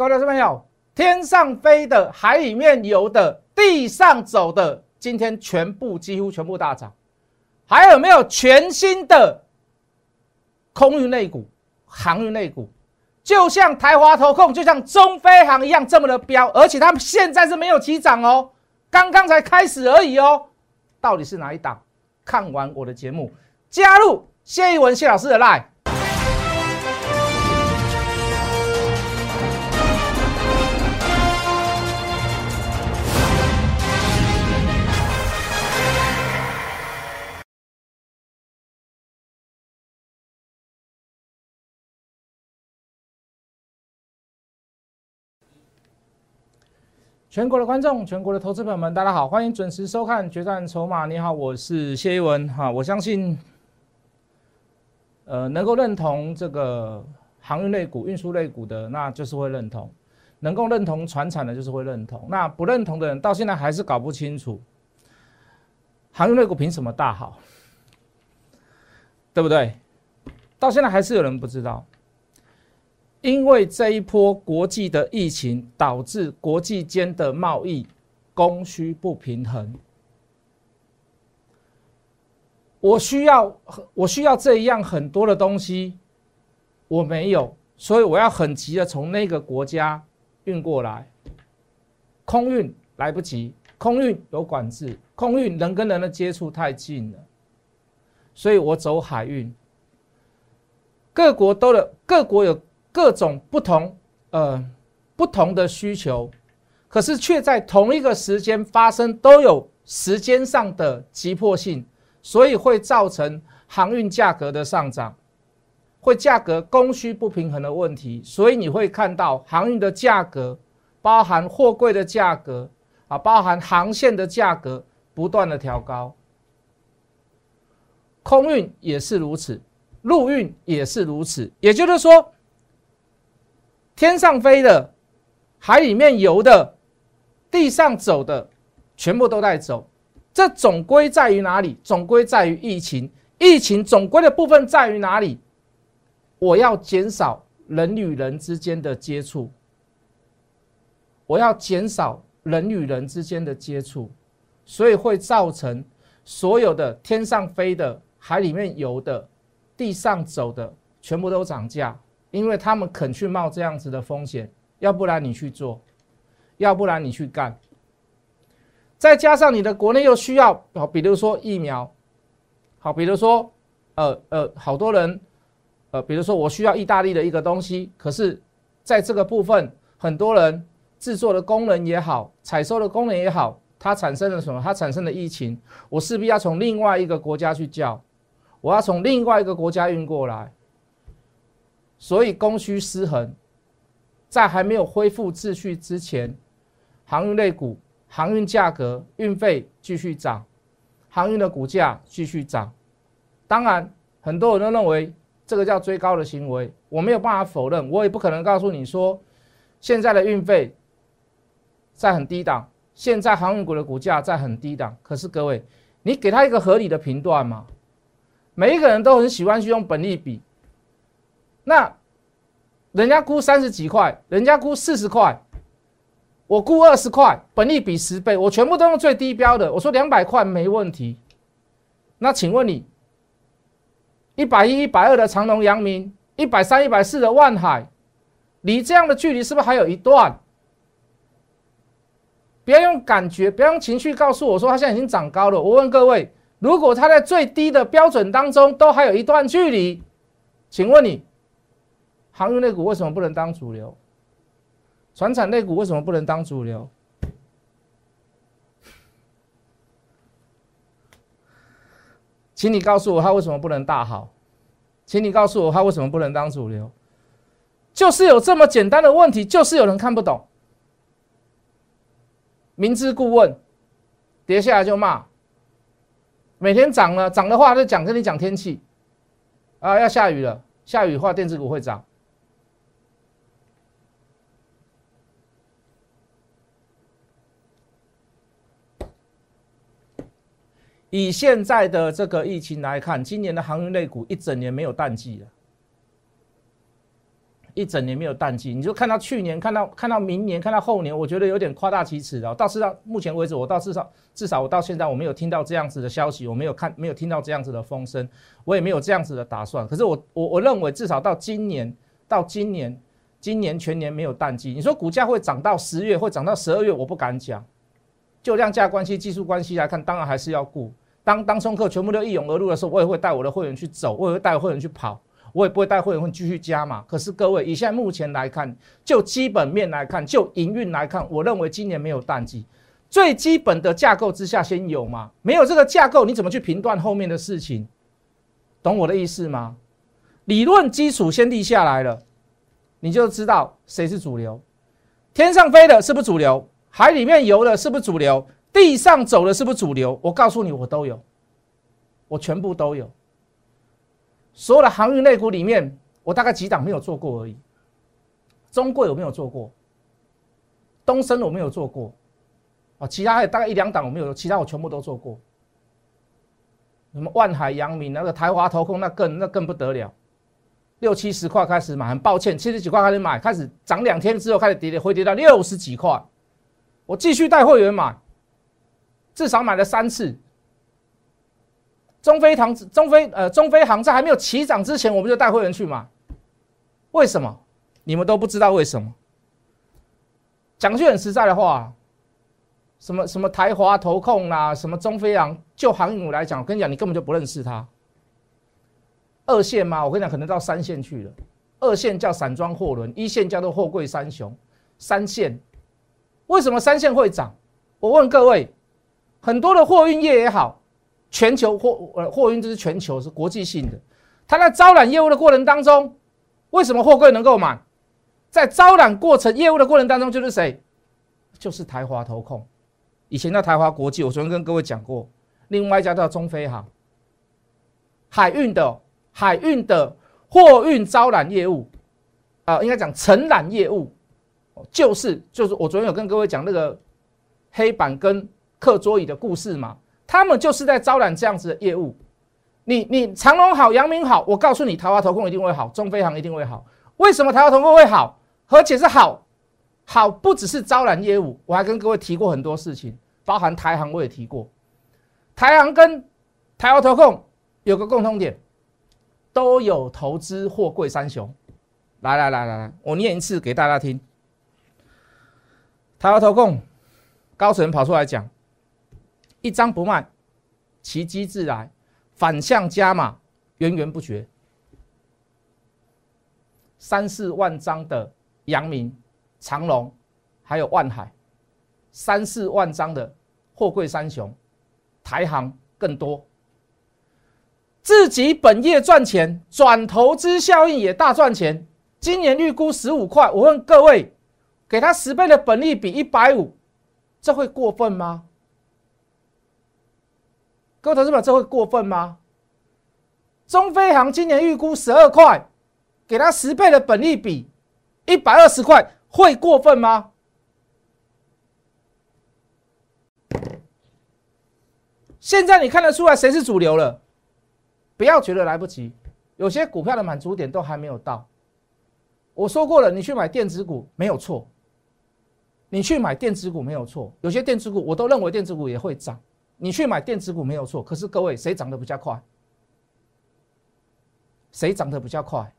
各位投资朋友，天上飞的、海里面游的、地上走的，今天全部几乎全部大涨。还有没有全新的空运类股、航运类股？就像台华投控，就像中飞航一样这么的标，而且他们现在是没有起涨哦，刚刚才开始而已哦。到底是哪一档？看完我的节目，加入谢一文谢老师的 line。全国的观众，全国的投资朋友们，大家好，欢迎准时收看《决战筹码》。你好，我是谢一文哈。我相信，呃，能够认同这个航运类股、运输类股的，那就是会认同；能够认同船产的，就是会认同。那不认同的人，到现在还是搞不清楚航运类股凭什么大好，对不对？到现在还是有人不知道。因为这一波国际的疫情导致国际间的贸易供需不平衡，我需要我需要这一样很多的东西，我没有，所以我要很急的从那个国家运过来，空运来不及，空运有管制，空运人跟人的接触太近了，所以我走海运，各国都有各国有。各种不同，呃，不同的需求，可是却在同一个时间发生，都有时间上的急迫性，所以会造成航运价格的上涨，会价格供需不平衡的问题。所以你会看到航运的价格，包含货柜的价格啊，包含航线的价格不断的调高，空运也是如此，陆运也是如此，也就是说。天上飞的，海里面游的，地上走的，全部都在走。这总归在于哪里？总归在于疫情。疫情总归的部分在于哪里？我要减少人与人之间的接触。我要减少人与人之间的接触，所以会造成所有的天上飞的、海里面游的、地上走的，全部都涨价。因为他们肯去冒这样子的风险，要不然你去做，要不然你去干。再加上你的国内又需要，好，比如说疫苗，好，比如说，呃呃，好多人，呃，比如说我需要意大利的一个东西，可是在这个部分，很多人制作的工人也好，采收的工人也好，它产生了什么？它产生了疫情，我势必要从另外一个国家去叫，我要从另外一个国家运过来。所以供需失衡，在还没有恢复秩序之前，航运类股、航运价格、运费继续涨，航运的股价继续涨。当然，很多人都认为这个叫追高的行为，我没有办法否认，我也不可能告诉你说，现在的运费在很低档，现在航运股的股价在很低档。可是各位，你给他一个合理的评断嘛？每一个人都很喜欢去用本利比。那人家估三十几块，人家估四十块，我估二十块，本利比十倍，我全部都用最低标的。我说两百块没问题。那请问你，一百一、一百二的长隆、阳明，一百三、一百四的万海，离这样的距离是不是还有一段？不要用感觉，不要用情绪告诉我说它现在已经涨高了。我问各位，如果它在最低的标准当中都还有一段距离，请问你？航运类股为什么不能当主流？船产类股为什么不能当主流？请你告诉我，它为什么不能大好？请你告诉我，它为什么不能当主流？就是有这么简单的问题，就是有人看不懂。明知故问，跌下来就骂。每天涨了，涨的话就讲跟你讲天气啊，要下雨了，下雨的话电子股会涨。以现在的这个疫情来看，今年的航运类股一整年没有淡季了，一整年没有淡季，你就看到去年，看到看到明年，看到后年，我觉得有点夸大其词了。到至到目前为止，我到至少至少我到现在我没有听到这样子的消息，我没有看没有听到这样子的风声，我也没有这样子的打算。可是我我我认为至少到今年到今年今年全年没有淡季。你说股价会涨到十月，会涨到十二月，我不敢讲。就量价关系、技术关系来看，当然还是要顾。当当冲客全部都一涌而入的时候，我也会带我的会员去走，我也会带会员去跑。我也不会带会员会继续加嘛。可是各位，以现在目前来看，就基本面来看，就营运来看，我认为今年没有淡季。最基本的架构之下先有嘛？没有这个架构，你怎么去评断后面的事情？懂我的意思吗？理论基础先立下来了，你就知道谁是主流。天上飞的是不主流？海里面游的是不是主流？地上走的是不是主流？我告诉你，我都有，我全部都有。所有的航运类股里面，我大概几档没有做过而已。中贵我没有做过，东升我没有做过，啊，其他还有大概一两档我没有，其他我全部都做过。什么万海、阳明那个台华投控，那更那更不得了，六七十块开始买，很抱歉，七十几块开始买，开始涨两天之后开始跌跌，回跌到六十几块，我继续带会员买，至少买了三次。中飞航、中飞呃中飞航在还没有起涨之前，我们就带会员去买。为什么？你们都不知道为什么？讲句很实在的话，什么什么台华投控啦，什么中飞航，就航运来讲，我跟你讲，你根本就不认识它。二线吗？我跟你讲，可能到三线去了。二线叫散装货轮，一线叫做货柜三雄。三线为什么三线会涨？我问各位，很多的货运业也好。全球货呃货运就是全球是国际性的，他在招揽业务的过程当中，为什么货柜能够满？在招揽过程业务的过程当中，就是谁？就是台华投控，以前叫台华国际，我昨天跟各位讲过。另外一家叫中飞航，海运的海运的货运招揽业务，啊，应该讲承揽业务，就是就是我昨天有跟各位讲那个黑板跟课桌椅的故事嘛。他们就是在招揽这样子的业务，你你长隆好，阳明好，我告诉你，台华投控一定会好，中飞航一定会好。为什么台华投控会好？而且是好，好不只是招揽业务，我还跟各位提过很多事情，包含台航我也提过，台航跟台华投控有个共通点，都有投资货柜三雄。来来来来来，我念一次给大家听，台湾投控高层跑出来讲。一张不卖，其机自来，反向加码，源源不绝。三四万张的阳明、长隆，还有万海，三四万张的货柜三雄，台行更多。自己本业赚钱，转投资效应也大赚钱。今年预估十五块，我问各位，给他十倍的本利比一百五，这会过分吗？各位投资者，这会过分吗？中飞航今年预估十二块，给他十倍的本利比，一百二十块，会过分吗？现在你看得出来谁是主流了？不要觉得来不及，有些股票的满足点都还没有到。我说过了，你去买电子股没有错，你去买电子股没有错，有些电子股我都认为电子股也会涨。你去买电子股没有错，可是各位谁涨得比较快？谁涨得比较快？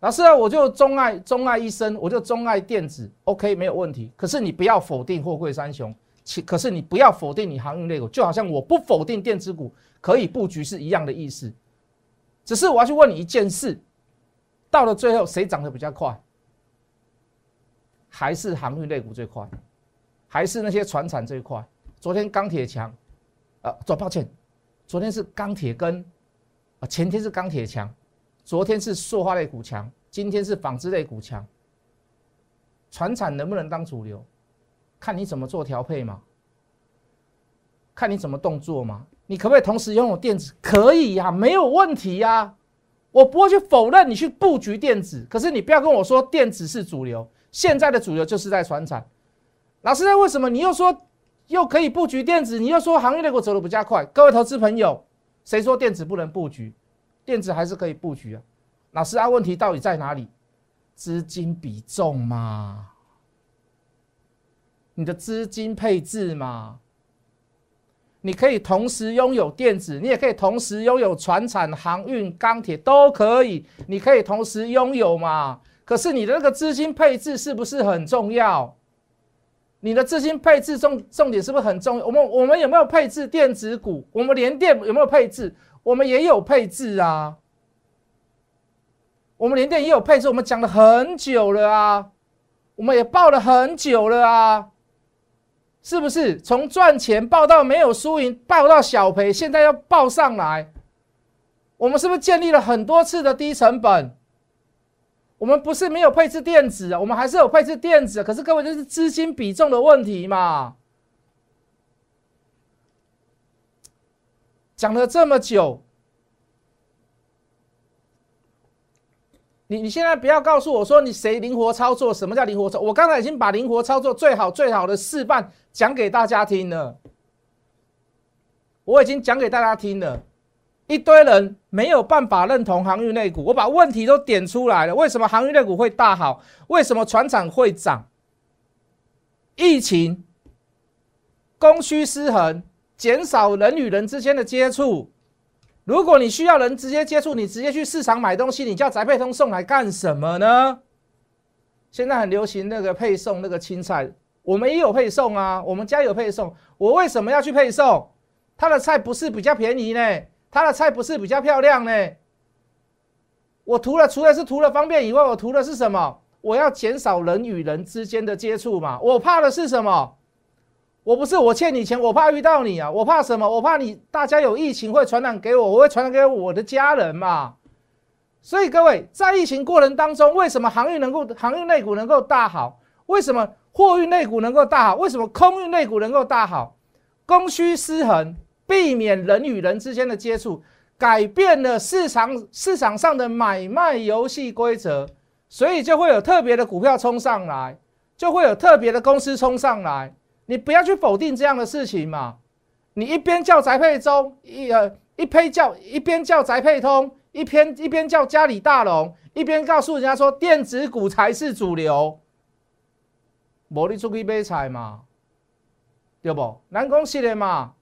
老师啊，我就钟爱钟爱一生，我就钟爱电子，OK 没有问题。可是你不要否定货柜三雄，其可是你不要否定你航运类股，就好像我不否定电子股可以布局是一样的意思。只是我要去问你一件事，到了最后谁涨得比较快？还是航运类股最快？还是那些船产最快？昨天钢铁强，啊，做抱歉，昨天是钢铁跟，啊，前天是钢铁强，昨天是塑化类股强，今天是纺织类股强。船产能不能当主流，看你怎么做调配嘛，看你怎么动作嘛。你可不可以同时拥有电子？可以呀，没有问题呀。我不会去否认你去布局电子，可是你不要跟我说电子是主流，现在的主流就是在船产。老师，那为什么你又说？又可以布局电子，你又说行业类股走的比较快。各位投资朋友，谁说电子不能布局？电子还是可以布局啊。老师啊，问题到底在哪里？资金比重嘛，你的资金配置嘛，你可以同时拥有电子，你也可以同时拥有船产、航运、钢铁都可以，你可以同时拥有嘛。可是你的那个资金配置是不是很重要？你的资金配置重重点是不是很重要？我们我们有没有配置电子股？我们连电有没有配置？我们也有配置啊。我们连电也有配置，我们讲了很久了啊，我们也报了很久了啊，是不是？从赚钱报到没有输赢，报到小赔，现在要报上来，我们是不是建立了很多次的低成本？我们不是没有配置电子，我们还是有配置电子，可是各位这是资金比重的问题嘛？讲了这么久。你你现在不要告诉我说你谁灵活操作？什么叫灵活操？我刚才已经把灵活操作最好最好的示范讲给大家听了。我已经讲给大家听了，一堆人没有办法认同航运类股，我把问题都点出来了。为什么航运类股会大好？为什么船厂会涨？疫情、供需失衡、减少人与人之间的接触。如果你需要人直接接触，你直接去市场买东西，你叫宅配通送来干什么呢？现在很流行那个配送那个青菜，我们也有配送啊，我们家有配送。我为什么要去配送？他的菜不是比较便宜呢？他的菜不是比较漂亮呢？我图了，除了是图了方便以外，我图的是什么？我要减少人与人之间的接触嘛。我怕的是什么？我不是我欠你钱，我怕遇到你啊！我怕什么？我怕你大家有疫情会传染给我，我会传染给我的家人嘛。所以各位在疫情过程当中，为什么航运能够航运内股能够大好？为什么货运内股能够大好？为什么空运内股能够大好？供需失衡，避免人与人之间的接触，改变了市场市场上的买卖游戏规则，所以就会有特别的股票冲上来，就会有特别的公司冲上来。你不要去否定这样的事情嘛！你一边叫宅配中，一呃一边叫一边叫宅配通，一边一边叫嘉里大龙，一边告诉人家说电子股才是主流，无你出去买菜嘛，对不？难讲系列嘛！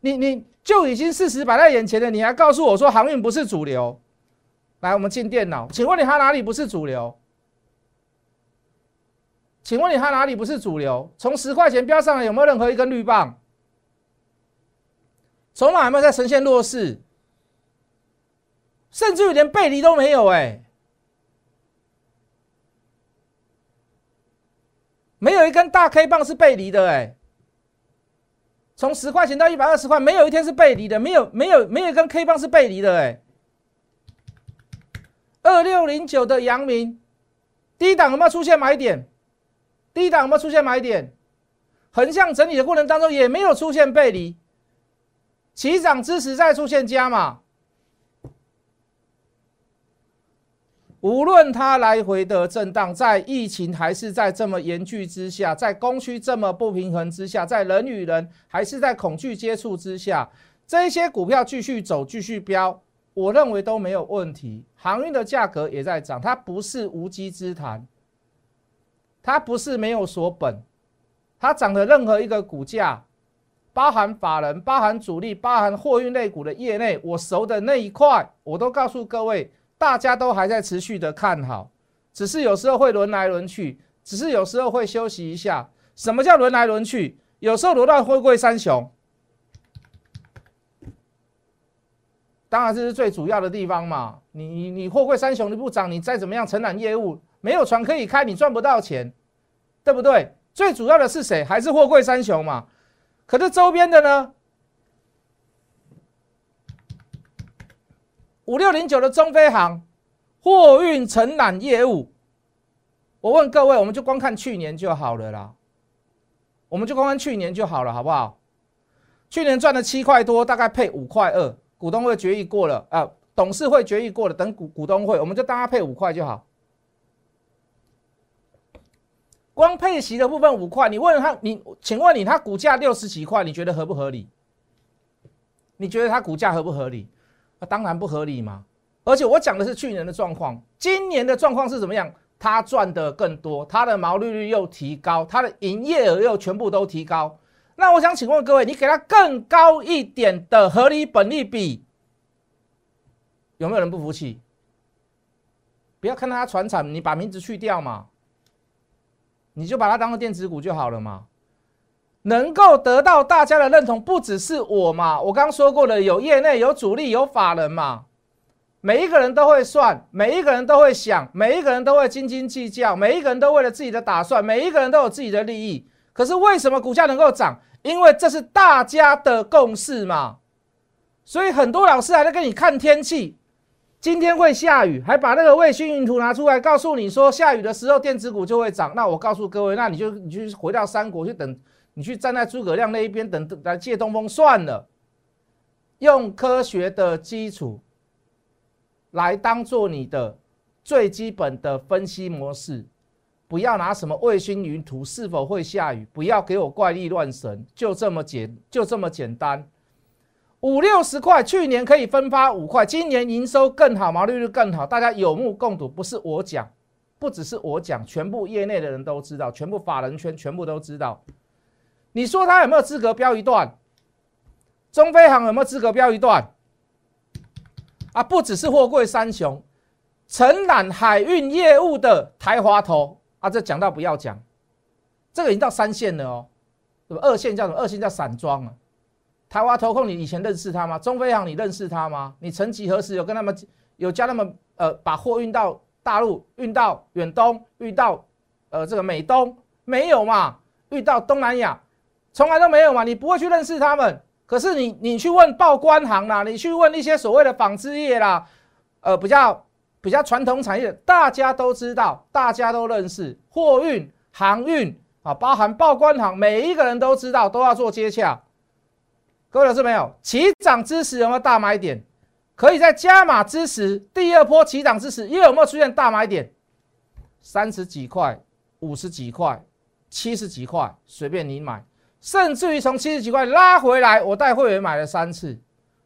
你你就已经事实摆在眼前了，你还告诉我说航运不是主流？来，我们进电脑，请问你它哪里不是主流？请问你它哪里不是主流？从十块钱飙上来有没有任何一根绿棒？筹码有没有在呈现弱势？甚至于连背离都没有哎，没有一根大 K 棒是背离的哎。从十块钱到一百二十块，没有一天是背离的，没有没有没有跟 K 棒是背离的哎。二六零九的阳明低档有没有出现买点？低档有没有出现买点？横向整理的过程当中也没有出现背离，起涨之时再出现加码。无论它来回的震荡，在疫情还是在这么严峻之下，在供需这么不平衡之下，在人与人还是在恐惧接触之下，这些股票继续走、继续飙，我认为都没有问题。航运的价格也在涨，它不是无稽之谈。它不是没有锁本，它涨的任何一个股价，包含法人、包含主力、包含货运类股的业内，我熟的那一块，我都告诉各位，大家都还在持续的看好，只是有时候会轮来轮去，只是有时候会休息一下。什么叫轮来轮去？有时候轮到货柜三雄，当然这是最主要的地方嘛。你你你货柜三雄你不涨，你再怎么样承揽业务，没有船可以开，你赚不到钱。对不对？最主要的是谁？还是货柜三雄嘛？可是周边的呢？五六零九的中飞航货运承揽业务，我问各位，我们就光看去年就好了啦。我们就光看去年就好了，好不好？去年赚了七块多，大概配五块二，股东会决议过了啊，董事会决议过了，等股股东会，我们就当它配五块就好。光配息的部分五块，你问他，你请问你，他股价六十几块，你觉得合不合理？你觉得他股价合不合理？啊，当然不合理嘛！而且我讲的是去年的状况，今年的状况是怎么样？它赚的更多，它的毛利率又提高，它的营业额又全部都提高。那我想请问各位，你给它更高一点的合理本利比，有没有人不服气？不要看它船产，你把名字去掉嘛，你就把它当做电子股就好了嘛。能够得到大家的认同，不只是我嘛。我刚说过了，有业内有主力有法人嘛。每一个人都会算，每一个人都会想，每一个人都会斤斤计较，每一个人都为了自己的打算，每一个人都有自己的利益。可是为什么股价能够涨？因为这是大家的共识嘛。所以很多老师还在跟你看天气，今天会下雨，还把那个卫星云图拿出来告诉你说，下雨的时候电子股就会涨。那我告诉各位，那你就你就回到三国去等，你去站在诸葛亮那一边等来借东风算了。用科学的基础。来当做你的最基本的分析模式，不要拿什么卫星云图是否会下雨，不要给我怪力乱神，就这么简就这么简单。五六十块，去年可以分发五块，今年营收更好，毛利率更好，大家有目共睹，不是我讲，不只是我讲，全部业内的人都知道，全部法人圈全部都知道。你说他有没有资格标一段？中飞航有没有资格标一段？啊，不只是货柜三雄，承揽海运业务的台华投啊，这讲到不要讲，这个已经到三线了哦，什么二线叫什么？二线叫散装啊。台华投控，你以前认识他吗？中飞航你认识他吗？你曾几何时有跟他们有叫他们呃把货运到大陆，运到远东，运到呃这个美东没有嘛？运到东南亚从来都没有嘛？你不会去认识他们。可是你你去问报关行啦，你去问一些所谓的纺织业啦，呃，比较比较传统产业，大家都知道，大家都认识货运、航运啊，包含报关行，每一个人都知道，都要做接洽。各位老师没有？起涨之时有没有大买点？可以在加码之时，第二波起涨之时，又有没有出现大买点？三十几块、五十几块、七十几块，随便你买。甚至于从七十几块拉回来，我带会员买了三次，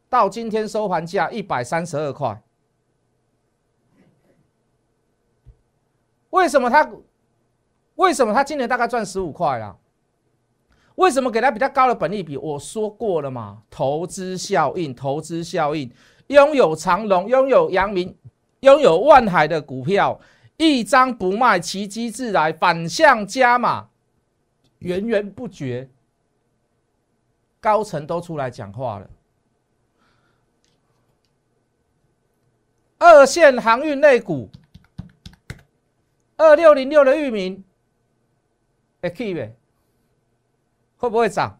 到今天收盘价一百三十二块。为什么他？为什么他今年大概赚十五块啦？为什么给他比较高的本利比？我说过了嘛，投资效应，投资效应，拥有长隆，拥有阳明，拥有万海的股票，一张不卖，奇迹自来，反向加码，源源不绝。高层都出来讲话了。二线航运类股，二六零六的域名，哎，K 呗，会不会涨？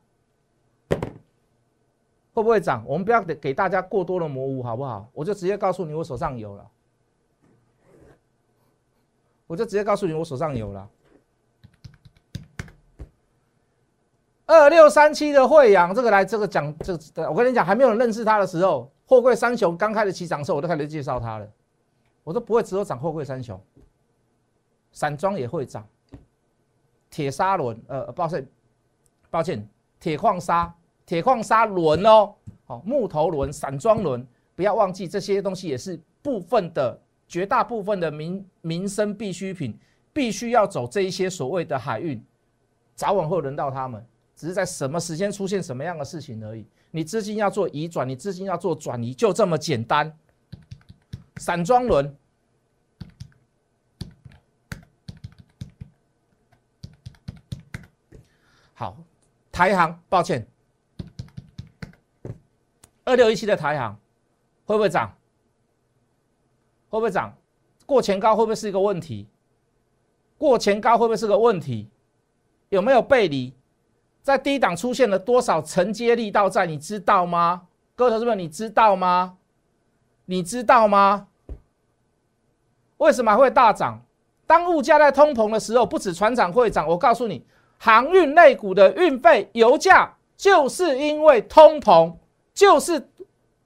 会不会涨？我们不要给给大家过多的模糊，好不好？我就直接告诉你，我手上有了。我就直接告诉你，我手上有了。二六三七的惠阳，这个来这个讲，这个我跟你讲，还没有人认识他的时候，货柜三雄刚开始起涨的时候，我都开始介绍他了。我说不会只有涨货柜三雄，散装也会涨，铁砂轮，呃，抱歉，抱歉，铁矿砂，铁矿砂轮哦，好，木头轮、散装轮，不要忘记这些东西也是部分的，绝大部分的民民生必需品，必须要走这一些所谓的海运，早晚会轮到他们。只是在什么时间出现什么样的事情而已。你资金要做移转，你资金要做转移，就这么简单。散装轮，好，台行，抱歉，二六一七的台行会不会涨？会不会涨？过前高会不会是一个问题？过前高会不会是个问题？有没有背离？在低档出现了多少承接力道在？你知道吗？各位同志们，你知道吗？你知道吗？为什么会大涨？当物价在通膨的时候，不止船长会涨。我告诉你，航运类股的运费、油价，就是因为通膨，就是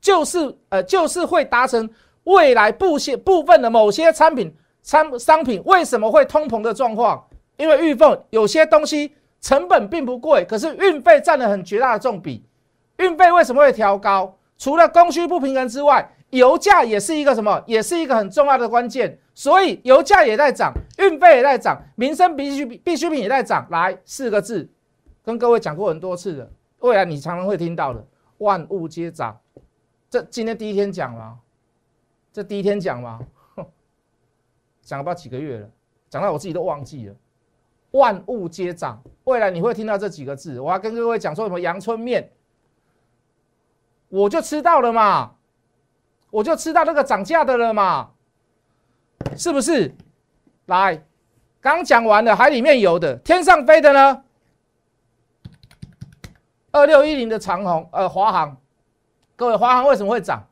就是呃，就是会达成未来部些部分的某些产品、商商品为什么会通膨的状况？因为预奉有些东西。成本并不贵，可是运费占了很绝大的重比。运费为什么会调高？除了供需不平衡之外，油价也是一个什么？也是一个很重要的关键。所以油价也在涨，运费也在涨，民生必需必需品也在涨。来四个字，跟各位讲过很多次的，未来你常常会听到的，万物皆涨。这今天第一天讲吗？这第一天讲吗？讲了不知道几个月了，讲到我自己都忘记了。万物皆涨，未来你会听到这几个字。我要跟各位讲说什么？阳春面，我就吃到了嘛，我就吃到那个涨价的了嘛，是不是？来，刚讲完了，海里面游的，天上飞的呢？二六一零的长虹，呃，华航，各位，华航为什么会涨？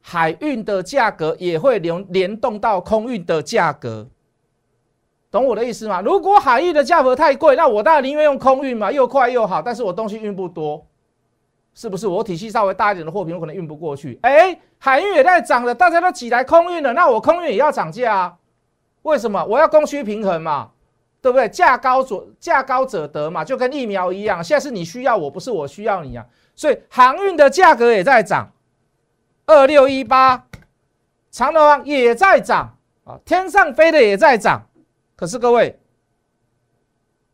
海运的价格也会联联动到空运的价格，懂我的意思吗？如果海运的价格太贵，那我当然宁愿用空运嘛，又快又好，但是我东西运不多，是不是？我体系稍微大一点的货品，我可能运不过去。哎，海运也在涨了，大家都挤来空运了，那我空运也要涨价啊？为什么？我要供需平衡嘛，对不对？价高者价高者得嘛，就跟疫苗一样，现在是你需要我，不是我需要你啊，所以航运的价格也在涨。二六一八，长隆也在涨啊，天上飞的也在涨。可是各位，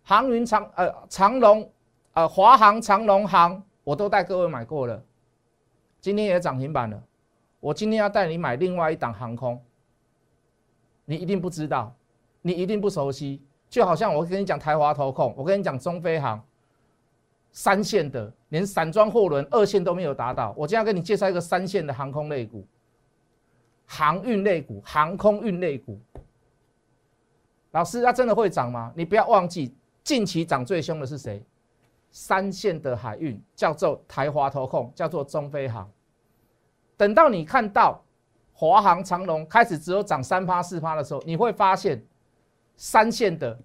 航云长呃长龙呃华航长龙航，我都带各位买过了，今天也涨停板了。我今天要带你买另外一档航空，你一定不知道，你一定不熟悉，就好像我跟你讲台华投控，我跟你讲中飞航。三线的，连散装货轮二线都没有达到。我今天要跟你介绍一个三线的航空类股、航运类股、航空运类股。老师，它真的会涨吗？你不要忘记，近期涨最凶的是谁？三线的海运叫做台华投控，叫做中飞航。等到你看到华航、长龙开始只有涨三趴四趴的时候，你会发现三线的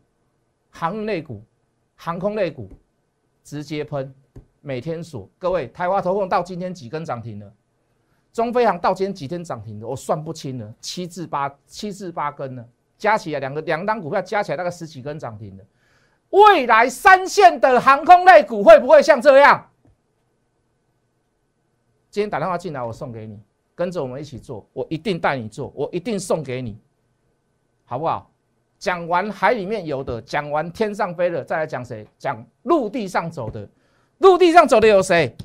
航运类股、航空类股。直接喷，每天锁。各位，台华投控到今天几根涨停了？中飞航到今天几天涨停的？我算不清了，七至八，七至八根呢，加起来两个两单股票加起来大概十几根涨停的。未来三线的航空类股会不会像这样？今天打电话进来，我送给你，跟着我们一起做，我一定带你做，我一定送给你，好不好？讲完海里面游的，讲完天上飞的，再来讲谁？讲陆地上走的。陆地上走的有谁？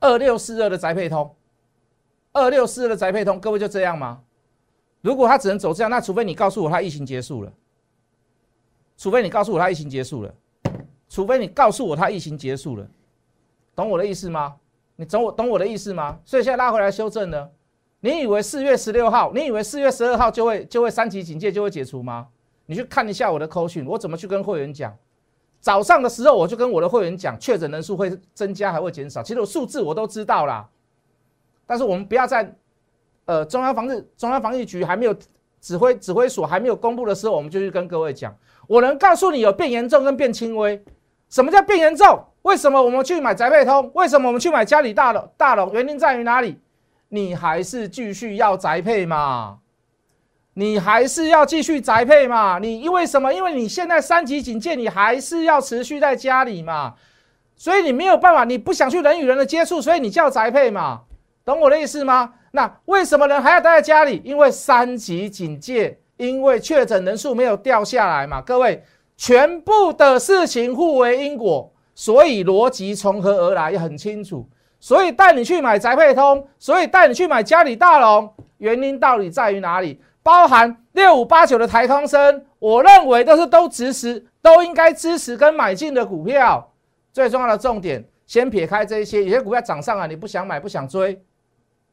二六四二的宅配通，二六四二的宅配通，各位就这样吗？如果他只能走这样，那除非你告诉我他疫情结束了，除非你告诉我他疫情结束了，除非你告诉我他疫情结束了，懂我的意思吗？你懂我懂我的意思吗？所以现在拉回来修正呢？你以为四月十六号，你以为四月十二号就会就会三级警戒就会解除吗？你去看一下我的扣讯，我怎么去跟会员讲？早上的时候我就跟我的会员讲，确诊人数会增加还会减少，其实我数字我都知道啦。但是我们不要再呃中央防治中央防疫局还没有指挥指挥所还没有公布的时候，我们就去跟各位讲。我能告诉你有变严重跟变轻微。什么叫变严重？为什么我们去买宅配通？为什么我们去买家里大楼大楼？原因在于哪里？你还是继续要宅配嘛？你还是要继续宅配嘛？你因为什么？因为你现在三级警戒，你还是要持续在家里嘛？所以你没有办法，你不想去人与人的接触，所以你叫宅配嘛？懂我的意思吗？那为什么人还要待在家里？因为三级警戒，因为确诊人数没有掉下来嘛？各位，全部的事情互为因果，所以逻辑从何而来也很清楚。所以带你去买宅配通，所以带你去买嘉里大龙，原因到底在于哪里？包含六五八九的台康生，我认为都是都支持，都应该支持跟买进的股票。最重要的重点，先撇开这些，有些股票涨上来你不想买不想追，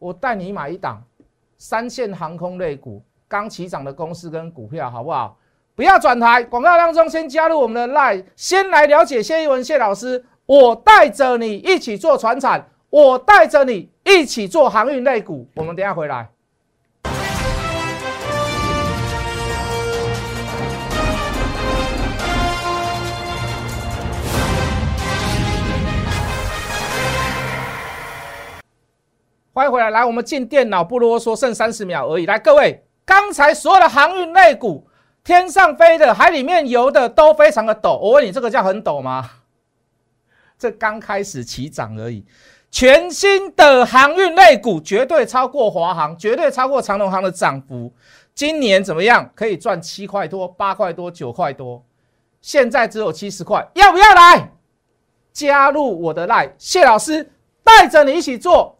我带你买一档三线航空类股刚起涨的公司跟股票，好不好？不要转台，广告当中先加入我们的 Line，先来了解谢一文谢老师，我带着你一起做船产。我带着你一起做航运类股，我们等下回来。欢迎回来，来我们进电脑不啰嗦，剩三十秒而已。来，各位，刚才所有的航运类股，天上飞的、海里面游的都非常的陡。我问你，这个叫很陡吗？这刚开始起涨而已。全新的航运类股绝对超过华航，绝对超过长隆航的涨幅。今年怎么样？可以赚七块多、八块多、九块多，现在只有七十块，要不要来加入我的赖？谢老师带着你一起做，